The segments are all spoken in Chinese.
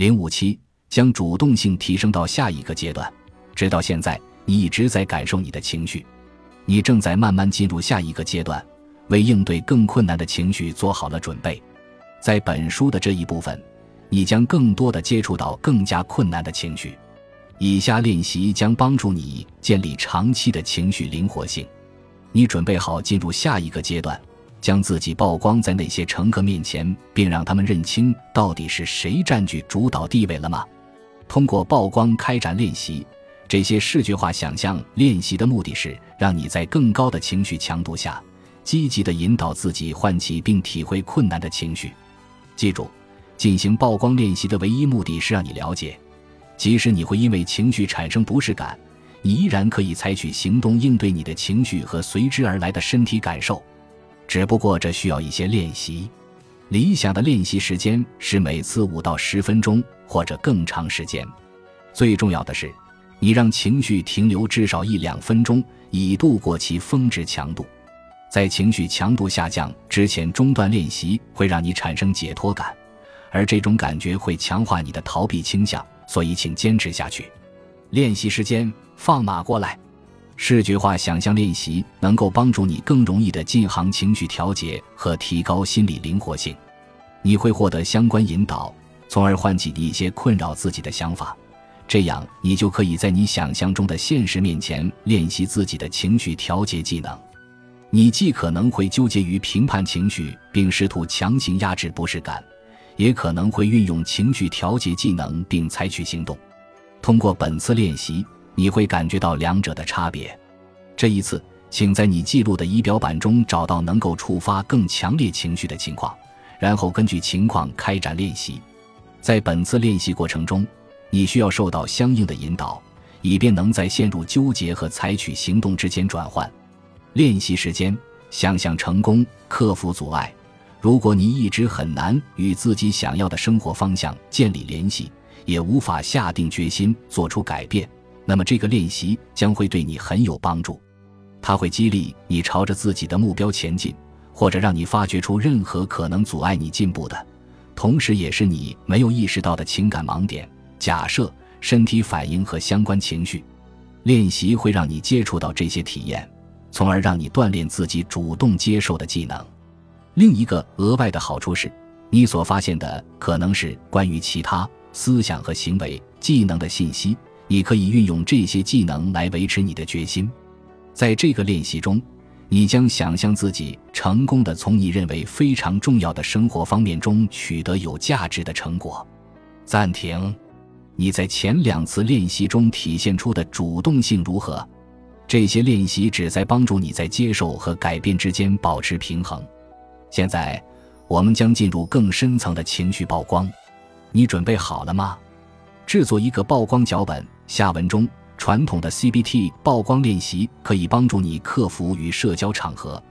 零五七，将主动性提升到下一个阶段。直到现在，你一直在感受你的情绪，你正在慢慢进入下一个阶段，为应对更困难的情绪做好了准备。在本书的这一部分，你将更多的接触到更加困难的情绪。以下练习将帮助你建立长期的情绪灵活性。你准备好进入下一个阶段？将自己曝光在那些乘客面前，并让他们认清到底是谁占据主导地位了吗？通过曝光开展练习，这些视觉化想象练习的目的是让你在更高的情绪强度下，积极地引导自己唤起并体会困难的情绪。记住，进行曝光练习的唯一目的是让你了解，即使你会因为情绪产生不适感，你依然可以采取行动应对你的情绪和随之而来的身体感受。只不过这需要一些练习，理想的练习时间是每次五到十分钟或者更长时间。最重要的是，你让情绪停留至少一两分钟，以度过其峰值强度。在情绪强度下降之前中断练习，会让你产生解脱感，而这种感觉会强化你的逃避倾向。所以，请坚持下去。练习时间放马过来。视觉化想象练习能够帮助你更容易地进行情绪调节和提高心理灵活性。你会获得相关引导，从而唤起一些困扰自己的想法。这样，你就可以在你想象中的现实面前练习自己的情绪调节技能。你既可能会纠结于评判情绪，并试图强行压制不适感，也可能会运用情绪调节技能并采取行动。通过本次练习。你会感觉到两者的差别。这一次，请在你记录的仪表板中找到能够触发更强烈情绪的情况，然后根据情况开展练习。在本次练习过程中，你需要受到相应的引导，以便能在陷入纠结和采取行动之间转换。练习时间：想象成功，克服阻碍。如果你一直很难与自己想要的生活方向建立联系，也无法下定决心做出改变。那么这个练习将会对你很有帮助，它会激励你朝着自己的目标前进，或者让你发掘出任何可能阻碍你进步的，同时也是你没有意识到的情感盲点、假设、身体反应和相关情绪。练习会让你接触到这些体验，从而让你锻炼自己主动接受的技能。另一个额外的好处是，你所发现的可能是关于其他思想和行为技能的信息。你可以运用这些技能来维持你的决心。在这个练习中，你将想象自己成功的从你认为非常重要的生活方面中取得有价值的成果。暂停。你在前两次练习中体现出的主动性如何？这些练习旨在帮助你在接受和改变之间保持平衡。现在，我们将进入更深层的情绪曝光。你准备好了吗？制作一个曝光脚本。下文中，传统的 CBT 曝光练习可以帮助你克服与社交场合、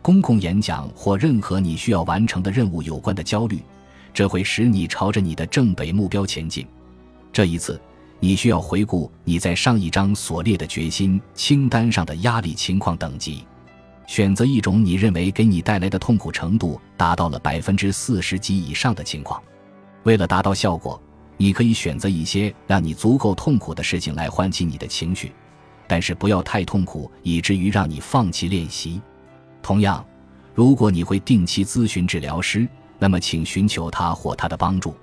公共演讲或任何你需要完成的任务有关的焦虑，这会使你朝着你的正北目标前进。这一次，你需要回顾你在上一章所列的决心清单上的压力情况等级，选择一种你认为给你带来的痛苦程度达到了百分之四十及以上的情况。为了达到效果。你可以选择一些让你足够痛苦的事情来唤起你的情绪，但是不要太痛苦以至于让你放弃练习。同样，如果你会定期咨询治疗师，那么请寻求他或他的帮助。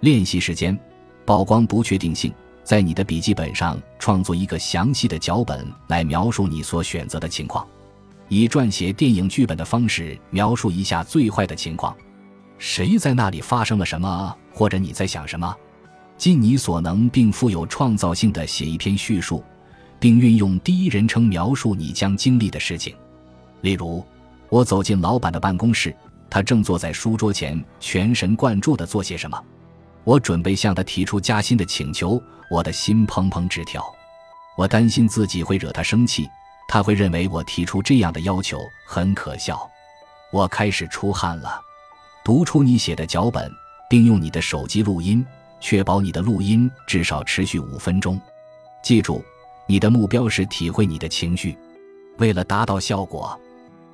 练习时间：曝光不确定性，在你的笔记本上创作一个详细的脚本来描述你所选择的情况，以撰写电影剧本的方式描述一下最坏的情况。谁在那里发生了什么，或者你在想什么？尽你所能，并富有创造性的写一篇叙述，并运用第一人称描述你将经历的事情。例如，我走进老板的办公室，他正坐在书桌前，全神贯注地做些什么。我准备向他提出加薪的请求，我的心砰砰直跳。我担心自己会惹他生气，他会认为我提出这样的要求很可笑。我开始出汗了。读出你写的脚本，并用你的手机录音。确保你的录音至少持续五分钟。记住，你的目标是体会你的情绪。为了达到效果，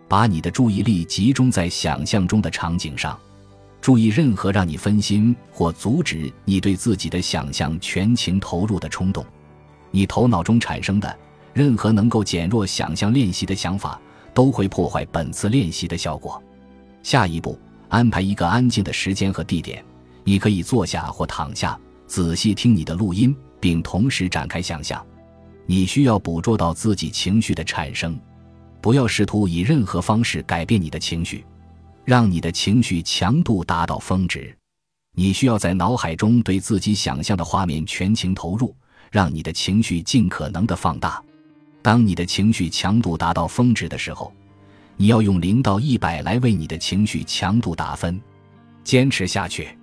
把你的注意力集中在想象中的场景上。注意任何让你分心或阻止你对自己的想象全情投入的冲动。你头脑中产生的任何能够减弱想象练习的想法，都会破坏本次练习的效果。下一步，安排一个安静的时间和地点，你可以坐下或躺下，仔细听你的录音，并同时展开想象。你需要捕捉到自己情绪的产生，不要试图以任何方式改变你的情绪。让你的情绪强度达到峰值，你需要在脑海中对自己想象的画面全情投入，让你的情绪尽可能的放大。当你的情绪强度达到峰值的时候，你要用零到一百来为你的情绪强度打分。坚持下去，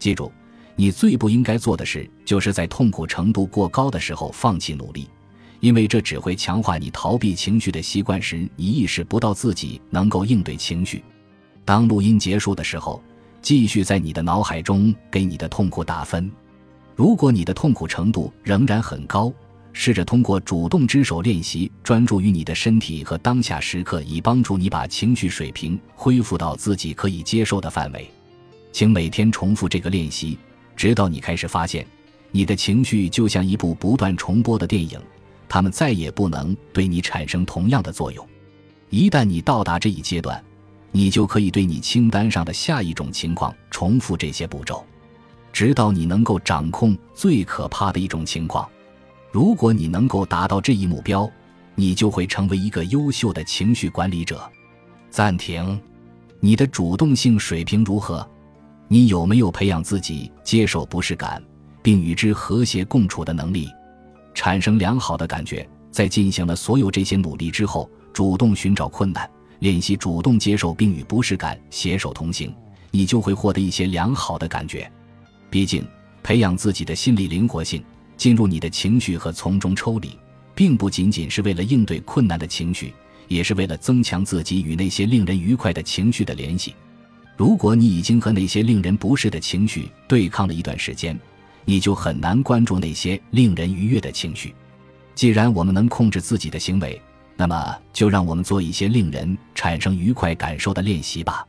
记住，你最不应该做的事就是在痛苦程度过高的时候放弃努力，因为这只会强化你逃避情绪的习惯时，你意识不到自己能够应对情绪。当录音结束的时候，继续在你的脑海中给你的痛苦打分。如果你的痛苦程度仍然很高，试着通过主动之手练习，专注于你的身体和当下时刻，以帮助你把情绪水平恢复到自己可以接受的范围。请每天重复这个练习，直到你开始发现，你的情绪就像一部不断重播的电影，他们再也不能对你产生同样的作用。一旦你到达这一阶段，你就可以对你清单上的下一种情况重复这些步骤，直到你能够掌控最可怕的一种情况。如果你能够达到这一目标，你就会成为一个优秀的情绪管理者。暂停，你的主动性水平如何？你有没有培养自己接受不适感并与之和谐共处的能力？产生良好的感觉，在进行了所有这些努力之后，主动寻找困难。练习主动接受并与不适感携手同行，你就会获得一些良好的感觉。毕竟，培养自己的心理灵活性，进入你的情绪和从中抽离，并不仅仅是为了应对困难的情绪，也是为了增强自己与那些令人愉快的情绪的联系。如果你已经和那些令人不适的情绪对抗了一段时间，你就很难关注那些令人愉悦的情绪。既然我们能控制自己的行为，那么，就让我们做一些令人产生愉快感受的练习吧。